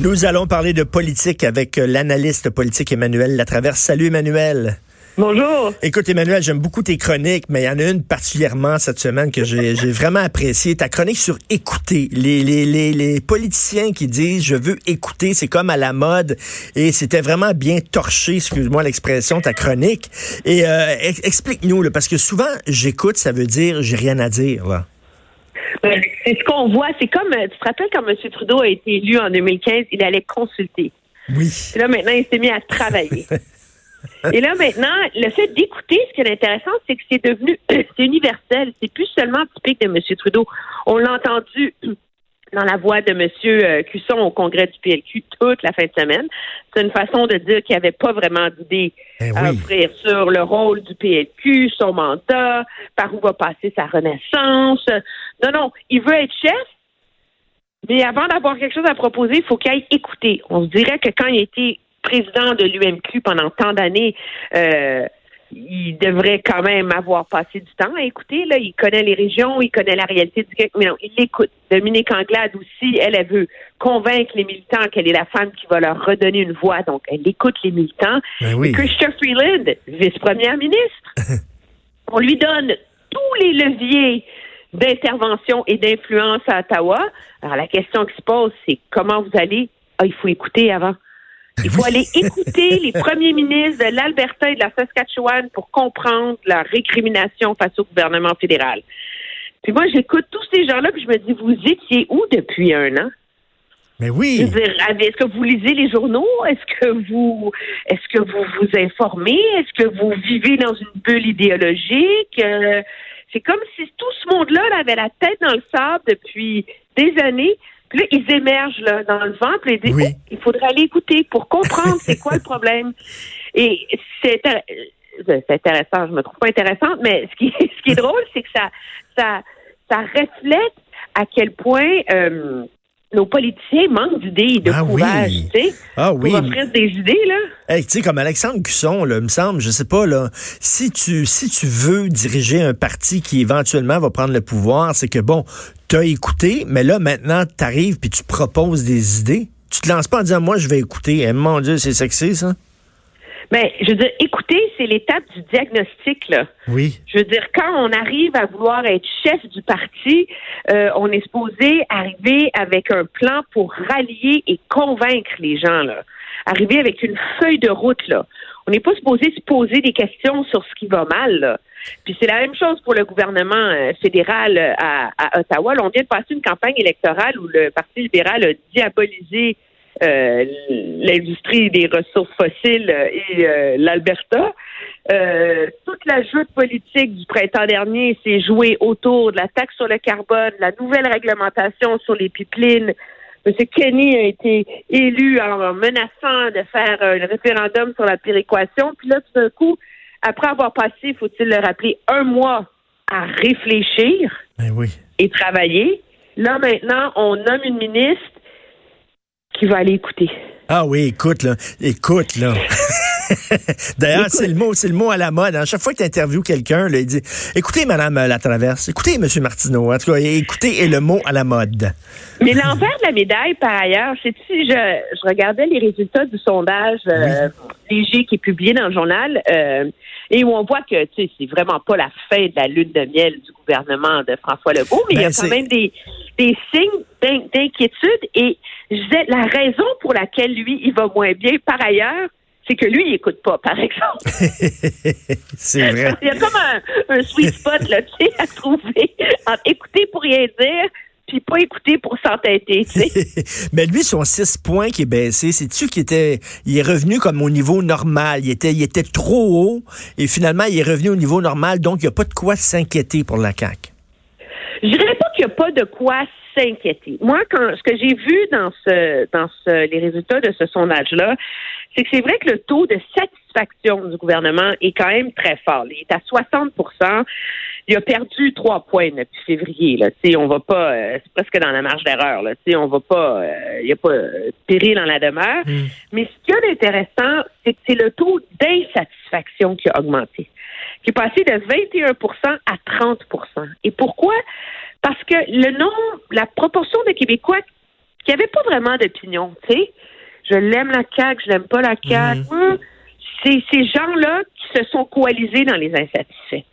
Nous allons parler de politique avec l'analyste politique Emmanuel Latraverse. Salut Emmanuel. Bonjour. Écoute, Emmanuel, j'aime beaucoup tes chroniques, mais il y en a une particulièrement cette semaine que j'ai vraiment appréciée. Ta chronique sur écouter. Les, les, les, les politiciens qui disent je veux écouter, c'est comme à la mode. Et c'était vraiment bien torché, excuse-moi l'expression, ta chronique. Et euh, explique-nous, parce que souvent, j'écoute, ça veut dire j'ai rien à dire. Là. Ben, c'est ce qu'on voit. C'est comme, tu te rappelles quand M. Trudeau a été élu en 2015, il allait consulter. Oui. Et là, maintenant, il s'est mis à travailler. Et là, maintenant, le fait d'écouter, ce qui est intéressant, c'est que c'est devenu, c'est universel. C'est plus seulement typique de M. Trudeau. On l'a entendu dans la voix de M. Cusson au congrès du PLQ toute la fin de semaine. C'est une façon de dire qu'il n'y avait pas vraiment d'idée Eh à oui. offrir sur le rôle du PLQ, son mandat, par où va passer sa renaissance. Non, non, il veut être chef, mais avant d'avoir quelque chose à proposer, il faut qu'il aille écouter. On se dirait que quand il était président de l'UMQ pendant tant d'années, euh, il devrait quand même avoir passé du temps à écouter. Là, il connaît les régions, il connaît la réalité du Québec, mais non, il l'écoute. Dominique Anglade aussi, elle, elle veut convaincre les militants qu'elle est la femme qui va leur redonner une voix, donc elle écoute les militants. Ben oui. Et Christophe Freeland, vice-première ministre, on lui donne tous les leviers d'intervention et d'influence à Ottawa. Alors la question qui se pose, c'est comment vous allez Ah, il faut écouter avant. Il faut aller écouter les premiers ministres de l'Alberta et de la Saskatchewan pour comprendre leur récrimination face au gouvernement fédéral. Puis moi, j'écoute tous ces gens-là, puis je me dis, vous étiez où depuis un an? Mais oui. est-ce que vous lisez les journaux? Est-ce que vous est-ce que vous vous informez? Est-ce que vous vivez dans une bulle idéologique? Euh, c'est comme si tout ce monde-là là, avait la tête dans le sable depuis des années. Puis là, ils émergent là, dans le vent, puis ils disent Oui. Oh, il faudrait aller écouter pour comprendre c'est quoi le problème. Et c'est euh, c'est intéressant, je me trouve pas intéressante, mais ce qui, ce qui est drôle, c'est que ça, ça, ça reflète à quel point euh, nos politiciens manquent d'idées et de Ah oui. courage, tu sais, Ah oui. pour offrir des idées, là. Hey, tu sais, comme Alexandre Cusson, là, me semble, je sais pas, là, si tu, si tu veux diriger un parti qui éventuellement va prendre le pouvoir, c'est que bon, t'as écouté, mais là, maintenant, t'arrives puis tu proposes des idées. Tu te lances pas en disant, moi, je vais écouter. Eh, mon Dieu, c'est sexy, ça. Mais je veux dire, c'est l'étape du diagnostic, là. Oui. Je veux dire, quand on arrive à vouloir être chef du parti, euh, on est supposé arriver avec un plan pour rallier et convaincre les gens, là. Arriver avec une feuille de route, là. On n'est pas supposé se poser des questions sur ce qui va mal, là. Puis c'est la même chose pour le gouvernement euh, fédéral euh, à, à Ottawa. Là, on vient de passer une campagne électorale où le Parti libéral a diabolisé euh, l'industrie des ressources fossiles et euh, l'Alberta. Euh, toute la joute politique du printemps dernier s'est jouée autour de la taxe sur le carbone, la nouvelle réglementation sur les pipelines. M. Kenny a été élu en menaçant de faire un référendum sur la péréquation. Puis là, tout d'un coup, après avoir passé, faut-il le rappeler, un mois à réfléchir Ben oui. et travailler, là maintenant, on nomme une ministre qui va aller écouter. Ah oui, écoute, là. Écoute, là. D'ailleurs, c'est le mot, c'est le mot à la mode. À chaque fois que tu interviews quelqu'un, il dit Écoutez, Madame euh, Latraverse, écoutez, Monsieur Martineau. En tout cas, écoutez est le mot à la mode. Mais l'envers de la médaille, par ailleurs, c'est si je, je regardais les résultats du sondage euh, léger qui est publié dans le journal, euh, et où on voit que tu sais, c'est vraiment pas la fin de la lune de miel du gouvernement de François Legault, mais il y Ben, a quand c'est- même des, des signes d'in- d'inquiétude. Et je disais, la raison pour laquelle lui, il va moins bien, par ailleurs, c'est que lui, il écoute pas, par exemple. c'est vrai. Il y a comme un, un sweet spot là, tu sais, à trouver entre écouter pour rien dire, puis pas écouter pour s'entêter. Mais lui, son 6 points qui est baissé, c'est-tu qu'il était, il est revenu comme au niveau normal? Il était, il était trop haut et finalement, il est revenu au niveau normal. Donc, il n'y a pas de quoi s'inquiéter pour la CAQ. Je dirais qu'il n'y a pas de quoi s'inquiéter. Moi, quand ce que j'ai vu dans ce dans ce les résultats de ce sondage-là, c'est que c'est vrai que le taux de satisfaction du gouvernement est quand même très fort. Il est à 60% il a perdu trois points depuis février. Là. on va pas, euh, c'est presque dans la marge d'erreur. Là. on va pas, il n'y a pas euh, péril dans la demeure. Hmm. Mais ce qui est intéressant, c'est que c'est le taux d'insatisfaction qui a augmenté, qui est passé de 21% à 30% Et pourquoi? Parce que le nombre, la proportion de Québécois qui n'avaient pas vraiment d'opinion, tu sais, je l'aime la CAQ, je l'aime pas la CAQ, hmm. c'est ces gens-là qui se sont coalisés dans les insatisfaits.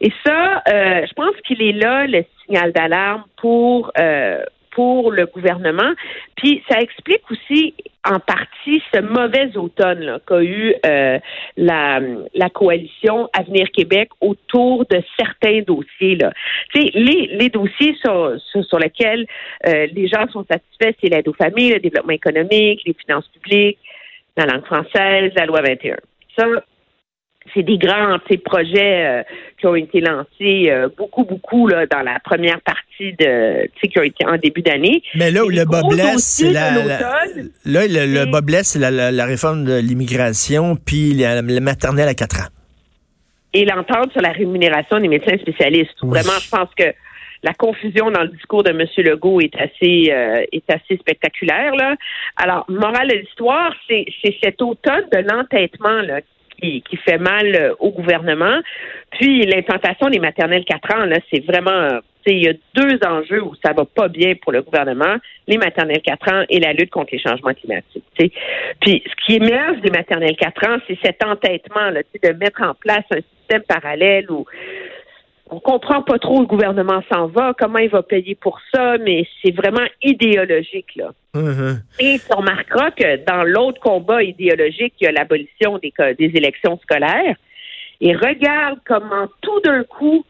Et ça, euh, je pense qu'il est là le signal d'alarme pour euh, pour le gouvernement. Puis ça explique aussi en partie ce mauvais automne qu'a eu euh, la, la coalition Avenir Québec autour de certains dossiers. Là. les, les dossiers sur, sur, lesquels euh, les gens sont satisfaits, c'est l'aide aux familles, le développement économique, les finances publiques, la langue française, la loi 21. Ça, c'est des grands projets euh, qui ont été lancés euh, beaucoup, beaucoup là, dans la première partie de qui ont été en début d'année. Mais là où le bas blesse, c'est la, là, le, bas blesse, c'est la, réforme de l'immigration, puis le maternelle à 4 ans. Et l'entente sur la rémunération des médecins spécialistes. Vraiment, je pense que la confusion dans le discours de M. Legault est assez euh, est assez spectaculaire. Là. Alors, morale de l'histoire, c'est cet automne de l'entêtement là, qui, fait mal euh, au gouvernement. Puis l'implantation des maternelles 4 ans, là, c'est vraiment il y a deux enjeux où ça va pas bien pour le gouvernement, les maternelles 4 ans et la lutte contre les changements climatiques. Puis ce qui émerge des maternelles 4 ans, c'est cet entêtement là, de mettre en place un système parallèle où on comprend pas trop où le gouvernement s'en va, comment il va payer pour ça, mais c'est vraiment idéologique là. Mm-hmm. Et tu remarqueras que dans l'autre combat idéologique, il y a l'abolition des, des élections scolaires. Et regarde comment tout d'un coup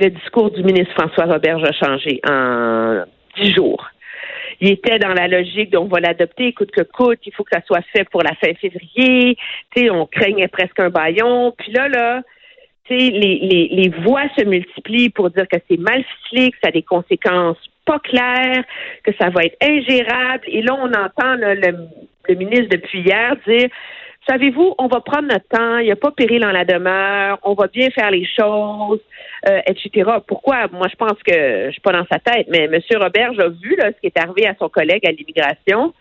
le discours du ministre François Robert a changé en dix jours. Il était dans la logique on va l'adopter coûte que coûte, il faut que ça soit fait pour la fin février. Tu sais, on craignait presque un baillon. Puis là, là, les, voix se multiplient pour dire que c'est mal ficelé, que ça a des conséquences pas claires, que ça va être ingérable. Et là, on entend le, ministre depuis hier dire savez-vous, on va prendre notre temps, il n'y a pas péril dans la demeure, on va bien faire les choses, euh, etc. Pourquoi? Moi, je pense que je suis pas dans sa tête, mais M. Robert, j'ai vu ce qui est arrivé à son collègue à l'immigration.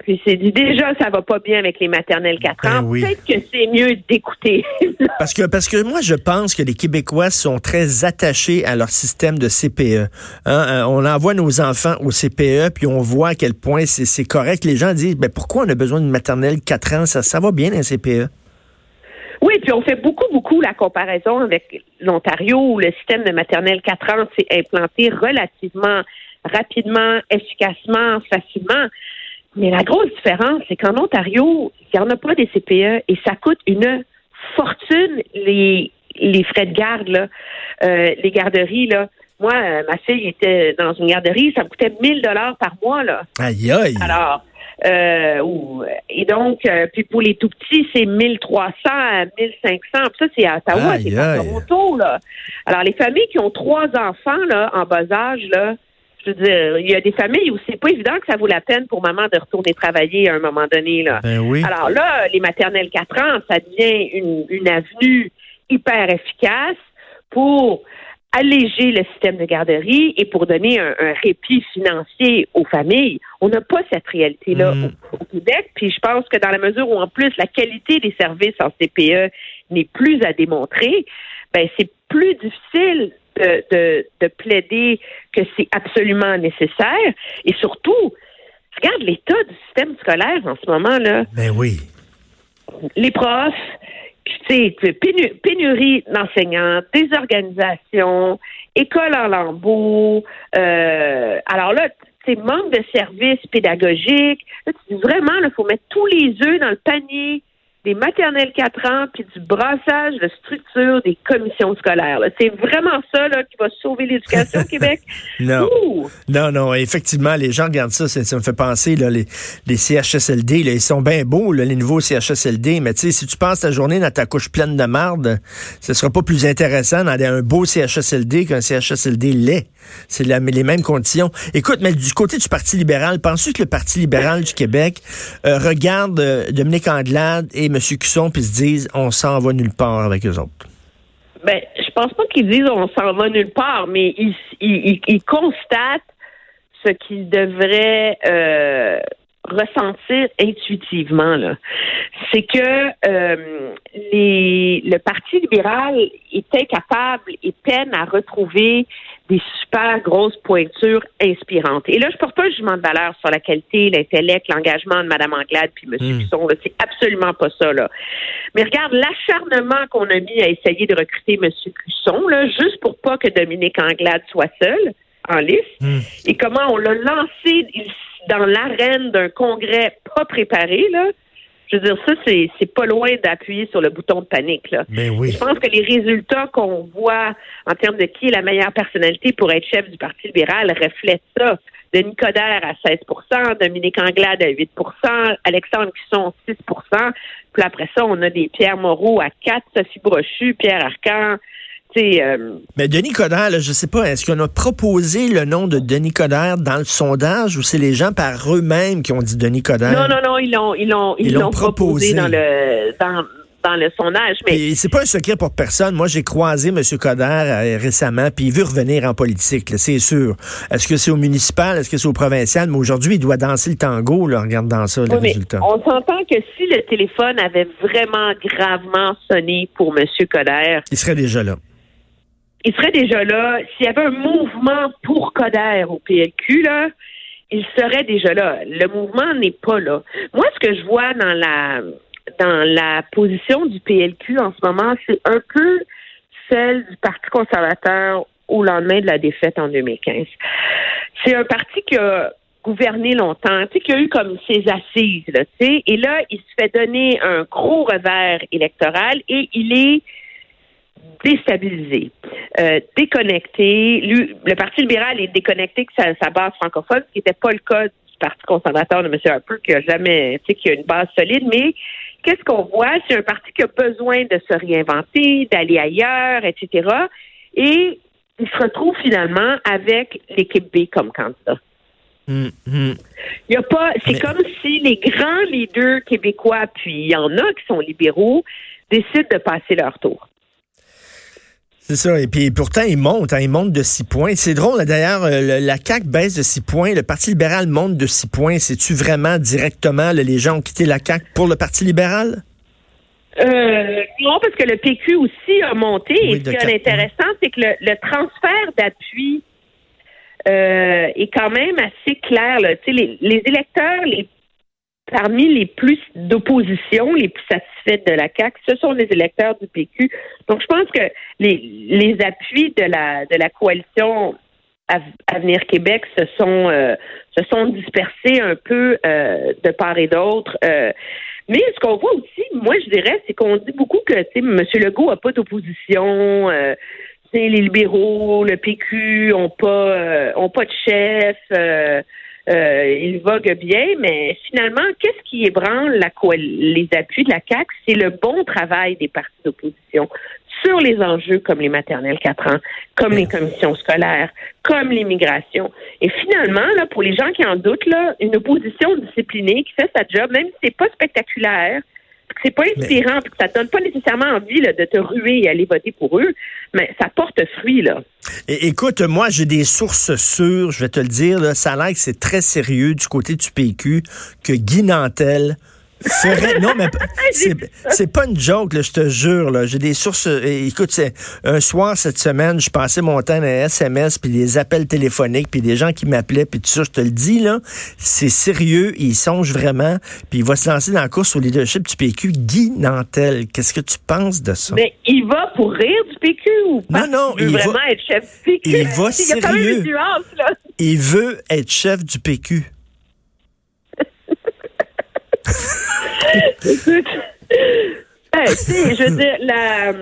Puis c'est dit déjà ça va pas bien avec les maternelles 4 ben ans. Peut-être que c'est mieux d'écouter. parce que parce que moi je pense que les Québécois sont très attachés à leur système de CPE. Hein, euh, on envoie nos enfants au CPE puis on voit à quel point c'est correct. Les gens disent ben pourquoi on a besoin d'une maternelle 4 ans? Ça ça va bien un CPE. Oui, puis on fait beaucoup, beaucoup la comparaison avec l'Ontario où le système de maternelle 4 ans s'est implanté relativement rapidement, efficacement, facilement. Mais la grosse différence, c'est qu'en Ontario, il n'y en a pas des CPE et ça coûte une fortune les, les frais de garde, là, euh, les garderies. Là. Moi, euh, ma fille était dans une garderie, ça me coûtait 1000 dollars par mois. Là. Aïe aïe. Alors, euh, et donc, euh, puis pour les tout petits, c'est 1300 à 1500. Puis ça, c'est à Ottawa, c'est à Toronto. Là. Alors, les familles qui ont trois enfants là, en bas âge, là, je veux dire, il y a des familles où c'est pas évident que ça vaut la peine pour maman de retourner travailler à un moment donné. Là. Ben oui. Alors là, les maternelles 4 ans, ça devient une, une avenue hyper efficace pour alléger le système de garderie et pour donner un, répit financier aux familles. On n'a pas cette réalité-là mm. au, Québec. Puis je pense que dans la mesure où en plus la qualité des services en CPE n'est plus à démontrer, ben c'est plus difficile de, de, plaider que c'est absolument nécessaire. Et surtout, regarde l'état du système scolaire en ce moment là. Ben oui. Les profs, tu sais, pénurie d'enseignants, désorganisation, école en lambeaux. Euh, alors là, c'est manque de services pédagogiques. Là, tu dis vraiment, il faut mettre tous les œufs dans le panier des maternelles 4 ans puis du brassage de structure des commissions scolaires. C'est vraiment ça là, qui va sauver l'éducation au Québec. non. non, non, effectivement, les gens regardent ça, ça, me fait penser, là, les, les CHSLD, là, ils sont bien beaux, là, les nouveaux CHSLD, mais tu sais, si tu passes ta journée dans ta couche pleine de marde, ce sera pas plus intéressant dans un beau CHSLD qu'un CHSLD laid. C'est les mêmes conditions. Écoute, mais du côté du Parti libéral, penses-tu que le Parti libéral du Québec euh, regarde euh, Dominique Anglade et M. Cusson puis se disent on s'en va nulle part avec eux autres? Ben, je pense pas qu'ils disent on s'en va nulle part, mais ils, constatent ce qu'ils devraient euh, ressentir intuitivement. C'est que euh, les, le Parti libéral était capable et peine à retrouver des super grosses pointures inspirantes. Et là, je porte pas un jugement de valeur sur la qualité, l'intellect, l'engagement de Mme Anglade puis M. Mm. Cusson. C'est absolument pas ça. Là. Mais regarde l'acharnement qu'on a mis à essayer de recruter M. Cusson, là, juste pour pas que Dominique Anglade soit seul en liste, hmm. et comment on l'a lancé dans l'arène d'un congrès pas préparé, là. Je veux dire, ça, c'est, c'est pas loin d'appuyer sur le bouton de panique. Là. Mais oui. Je pense que les résultats qu'on voit en termes de qui est la meilleure personnalité pour être chef du Parti libéral reflètent ça. Denis Coderre à 16% Dominique Anglade à 8% Alexandre Cusson 6% Puis après ça, on a des Pierre Moreau à 4 Sophie Brochu, Pierre Arcan, euh, Mais Denis Coderre, je sais pas, est-ce qu'on a proposé le nom de Denis Coderre dans le sondage ou c'est les gens par eux-mêmes qui ont dit Denis Coderre? Non, non, non, ils l'ont, ils l'ont, ils, l'ont proposé. dans le, dans, le sondage. Mais c'est pas un secret pour personne. Moi, j'ai croisé M. Coderre euh, récemment, puis il veut revenir en politique, c'est sûr. Est-ce que c'est au municipal, est-ce que c'est au provincial? Mais aujourd'hui, il doit danser le tango, là, regarde dans ça, les résultats. On s'entend que si le téléphone avait vraiment gravement sonné pour M. Coderre, il serait déjà là il serait déjà là. S'il y avait un mouvement pour Coder au PLQ, là, il serait déjà là. Le mouvement n'est pas là. Moi, ce que je vois dans la dans la position du PLQ en ce moment, c'est un peu celle du Parti conservateur au lendemain de la défaite en 2015. C'est un parti qui a gouverné longtemps, tu sais, qui a eu comme ses assises, tu sais, et là, il se fait donner un gros revers électoral et il est déstabilisé, euh, déconnecté. le Parti libéral est déconnecté de sa, base francophone, ce qui n'était pas le cas du Parti conservateur de M. Harper, qui a jamais, tu sais, qui a une base solide. Mais qu'est-ce qu'on voit? C'est un parti qui a besoin de se réinventer, d'aller ailleurs, etc. Et il se retrouve finalement avec l'équipe B comme candidat. Hum. Il y a pas, c'est comme si les grands leaders québécois, puis il y en a qui sont libéraux, décident de passer leur tour. C'est ça. Et puis pourtant, il monte. Hein, il monte de six points. C'est drôle, d'ailleurs, euh, la CAQ baisse de six points. Le Parti libéral monte de six points. C'est-tu vraiment directement les gens ont quitté la CAQ pour le Parti libéral? Euh, non, parce que le PQ aussi a monté. et ce qui est intéressant, c'est que le, transfert d'appui euh, est quand même assez clair. Là. Les, les électeurs les parmi les plus d'opposition, les plus satisfaits de la CAQ, ce sont les électeurs du PQ. Donc, je pense que les, les appuis de la, de la coalition Avenir Québec se sont, euh, se sont dispersés un peu euh, de part et d'autre. Euh, mais ce qu'on voit aussi, moi, je dirais, c'est qu'on dit beaucoup que M. Legault n'a pas d'opposition. les libéraux, le PQ ont pas ont pas de chef. Euh, il vogue bien, mais finalement, qu'est-ce qui ébranle la, les appuis de la CAC C'est le bon travail des partis d'opposition sur les enjeux comme les maternelles 4 ans, comme les commissions scolaires, comme l'immigration. Et finalement, là, pour les gens qui en doutent, là, une opposition disciplinée qui fait sa job, même si c'est pas spectaculaire, c'est pas inspirant, puis que ça donne pas nécessairement envie de te ruer et aller voter pour eux, mais ça porte fruit là. écoute, moi j'ai des sources sûres, je vais te le dire, là, ça a l'air que c'est très sérieux du côté du PQ que Guy Nantel non, mais c'est pas une joke, je te jure. J'ai des sources. Euh, écoute, un soir cette semaine, je passais mon temps dans SMS, puis des appels téléphoniques, puis des gens qui m'appelaient, puis tout ça, je te le dis, là, c'est sérieux, il songe vraiment, puis il va se lancer dans la course au leadership du PQ. Guy Nantel, qu'est-ce que tu penses de ça? Mais il va pour rire du PQ ou pas? Non, non, il, veut vraiment être chef du PQ. Il va sérieux. Il veut être chef du PQ. Écoute, tu sais, je veux dire, la.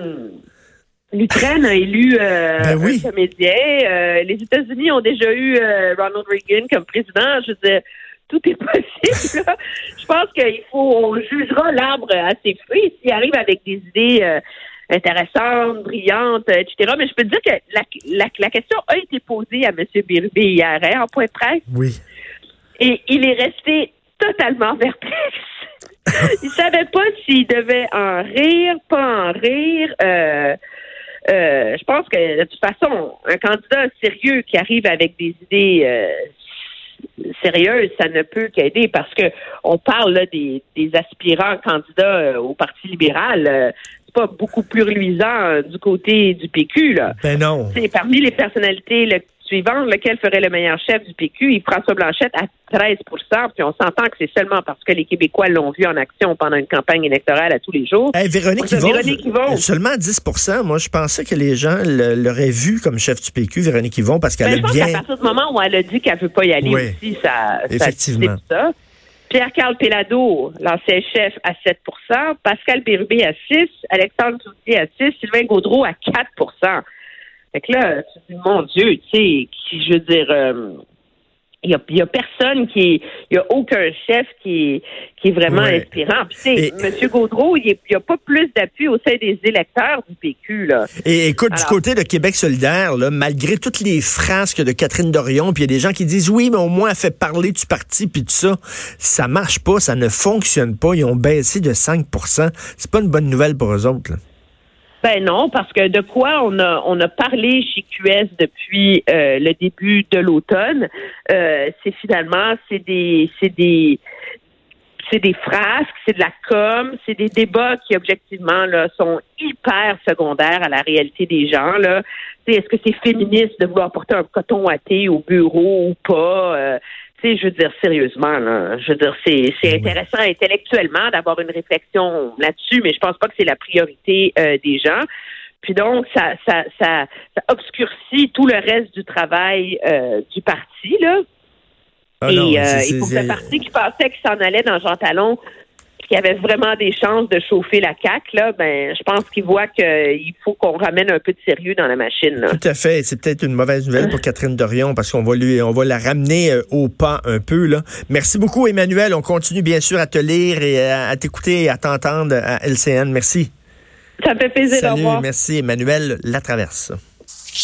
L'Ukraine a élu euh, Ben oui. un comédien. Euh, les États-Unis ont déjà eu euh, Ronald Reagan comme président. Je veux dire, tout est possible. là. Je pense qu'il faut, on jugera l'arbre à ses fruits. S'il arrive avec des idées euh, intéressantes, brillantes, euh, etc. Mais je peux te dire que la, la, la question a été posée à M. Birubé hier, hein, en point de presse. Oui. Et il est resté totalement perplexe. il savait pas s'il devait en rire, pas en rire. Euh, euh, je pense que de toute façon, un candidat sérieux qui arrive avec des idées euh, sérieuses, ça ne peut qu'aider parce que on parle là, des, des aspirants candidats euh, au Parti libéral. c'est pas beaucoup plus reluisant euh, du côté du PQ. Là. Ben non. C'est parmi les personnalités le- lequel ferait le meilleur chef du PQ? Et François Blanchette à 13% puis on s'entend que c'est seulement parce que les Québécois l'ont vu en action pendant une campagne électorale à tous les jours. Hey, Véronique Yvon, Véronique Yvon. seulement 10% Moi, je pensais que les gens l'auraient vu comme chef du PQ, Véronique Yvon, parce Ben, qu'elle je a pense bien... qu'à partir du moment où elle a dit qu'elle veut pas y aller Oui. aussi, ça, Effectivement. ça. Pierre-Carl Pellado, l'ancien chef, à 7% Pascal Bérubé à 6 Alexandre Cloutier à 6 Sylvain Gaudreau à 4 Fait que là, tu te dis, mon Dieu, tu sais, qui, je veux dire, euh, il y a, il y a personne qui il y a aucun chef qui est, qui est vraiment Ouais. inspirant. Puis, tu sais, Et- M. Gaudreau, il n'y a pas plus d'appui au sein des électeurs du PQ, là. Et écoute, du côté de Québec solidaire, là, malgré toutes les frasques de Catherine Dorion, puis il y a des gens qui disent oui, mais au moins elle fait parler du parti puis tout ça, ça marche pas, ça ne fonctionne pas. Ils ont baissé de 5% C'est pas une bonne nouvelle pour eux autres. là. Ben non, parce que de quoi on a on a parlé chez QS depuis euh, le début de l'automne, euh, c'est finalement c'est des c'est des c'est des frasques, c'est de la com, c'est des débats qui objectivement là sont hyper secondaires à la réalité des gens là. Est-ce que c'est féministe de vouloir porter un coton à thé au bureau ou pas Euh, sais, je veux dire sérieusement là, je veux dire c'est c'est intéressant intellectuellement d'avoir une réflexion là-dessus, mais je pense pas que c'est la priorité euh, des gens. Puis donc ça ça ça, ça obscurcit tout le reste du travail euh, du parti là. Ah et, non, euh, et pour ce parti qui pensait qu'il s'en allait dans Jean Talon, qui avait vraiment des chances de chauffer la CAQ, là, ben, je pense qu'il voit qu'il faut qu'on ramène un peu de sérieux dans la machine. Là. Tout à fait. C'est peut-être une mauvaise nouvelle pour Catherine Dorion parce qu'on va lui, on va la ramener euh, au pas un peu là. Merci beaucoup, Emmanuel. On continue bien sûr à te lire et à, t'écouter et à t'entendre à LCN. Merci. Ça me fait plaisir. au Salut, revoir. merci, Emmanuel Latraverse.